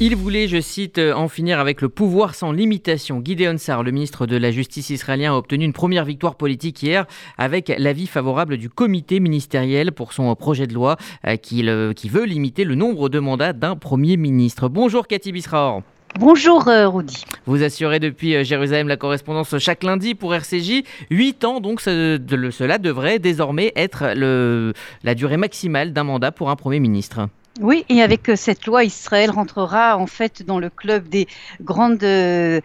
Il voulait, je cite, en finir avec le pouvoir sans limitation. Gideon Sar, le ministre de la Justice israélien, a obtenu une première victoire politique hier avec l'avis favorable du comité ministériel pour son projet de loi euh, qui, veut limiter le nombre de mandats d'un premier ministre. Bonjour Cathy Bisraor. Bonjour euh, Rudy. Vous assurez depuis euh, Jérusalem la correspondance chaque lundi pour RCJ. Huit ans, donc cela devrait désormais être la durée maximale d'un mandat pour un Premier ministre. Oui, et avec euh, cette loi, Israël rentrera en fait dans le club des grandes, euh,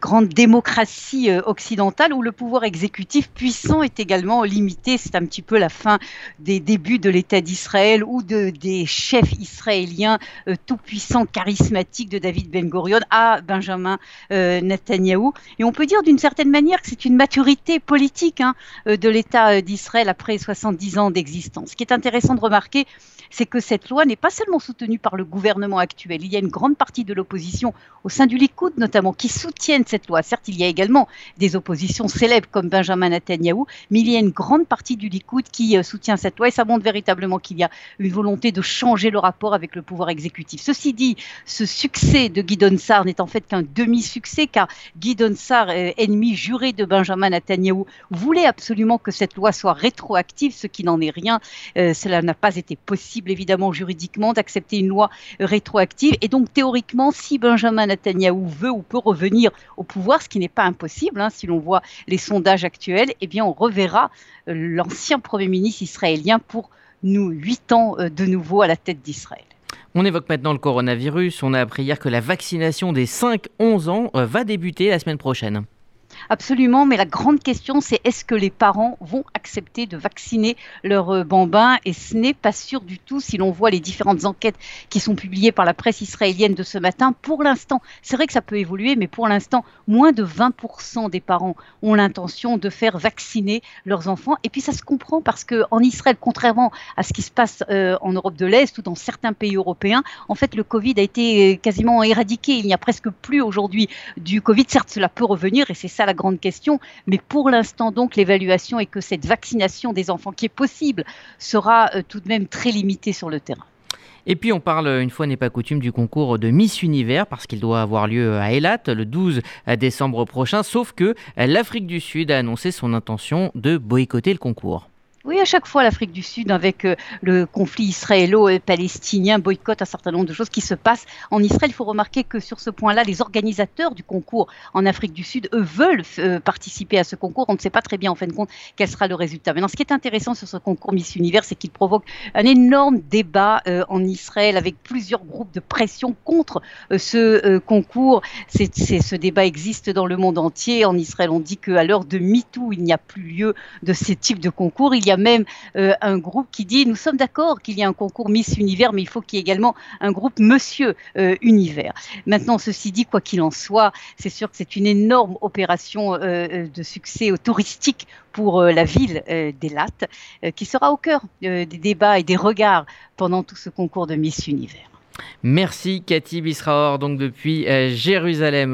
grandes démocraties euh, occidentales où le pouvoir exécutif puissant est également limité. C'est un petit peu la fin des débuts de l'État d'Israël ou de, des chefs israéliens tout puissants, charismatiques de David Ben Gurion à Benjamin Netanyahou. Et on peut dire d'une certaine manière que c'est une maturité politique hein, de l'État d'Israël après 70 ans d'existence. Ce qui est intéressant de remarquer, c'est que cette loi n'est pas seulement soutenue par le gouvernement actuel. Il y a une grande partie de l'opposition au sein du Likoud notamment qui soutiennent cette loi. Certes, il y a également des oppositions célèbres comme Benjamin Netanyahou, mais il y a une grande partie du Likoud qui euh, soutient cette loi et ça montre véritablement qu'il y a une volonté de changer le rapport avec le pouvoir exécutif. Ceci dit, ce succès de Guy Donsar n'est en fait qu'un demi-succès car Guy Donsar, euh, ennemi juré de Benjamin Netanyahou, voulait absolument que cette loi soit rétroactive, ce qui n'en est rien. Euh, cela n'a pas été possible évidemment juridiquement d'accepter une loi rétroactive. Et donc théoriquement, si Benjamin Netanyahou veut ou peut revenir au pouvoir, ce qui n'est pas impossible, hein, si l'on voit les sondages actuels, eh bien on reverra euh, l'ancien Premier ministre israélien pour nous huit ans euh, de nouveau à la tête d'Israël. On évoque maintenant le coronavirus. On a appris hier que la vaccination des 5-11 ans euh, va débuter la semaine prochaine. Absolument, mais la grande question, c'est est-ce que les parents vont accepter de vacciner leurs euh, bambins Et ce n'est pas sûr du tout si l'on voit les différentes enquêtes qui sont publiées par la presse israélienne de ce matin. Pour l'instant, c'est vrai que ça peut évoluer, mais pour l'instant, moins de 20% des parents ont l'intention de faire vacciner leurs enfants. Et puis ça se comprend parce qu'en Israël, contrairement à ce qui se passe euh, en Europe de l'Est ou dans certains pays européens, en fait, le Covid a été euh, quasiment éradiqué. Il n'y a presque plus aujourd'hui du Covid. Certes, cela peut revenir et c'est ça la grande question. Mais pour l'instant, donc, l'évaluation est que cette vaccination des enfants qui est possible sera euh, tout de même très limitée sur le terrain. Et puis on parle, une fois n'est pas coutume, du concours de Miss Univers parce qu'il doit avoir lieu à Eilat le 12 décembre prochain, sauf que l'Afrique du Sud a annoncé son intention de boycotter le concours. Oui, à chaque fois, l'Afrique du Sud, avec euh, le conflit israélo-palestinien, boycotte un certain nombre de choses qui se passent en Israël. Il faut remarquer que sur ce point-là, les organisateurs du concours en Afrique du Sud, eux, veulent euh, participer à ce concours. On ne sait pas très bien, en fin de compte, quel sera le résultat. Maintenant, ce qui est intéressant sur ce concours Miss Univers, c'est qu'il provoque un énorme débat euh, en Israël avec plusieurs groupes de pression contre ce concours. Ce débat existe dans le monde entier. En Israël, on dit qu'à l'heure de MeToo, il n'y a plus lieu de ces types de concours. Il y a même euh, un groupe qui dit nous sommes d'accord qu'il y a un concours Miss Univers, mais il faut qu'il y ait également un groupe Monsieur euh, Univers. Maintenant, ceci dit, quoi qu'il en soit, c'est sûr que c'est une énorme opération euh, de succès touristique pour la ville d'Elat, qui sera au cœur des débats et des regards pendant tout ce concours de Miss Univers. Merci Cathy Bisraor, donc depuis Jérusalem.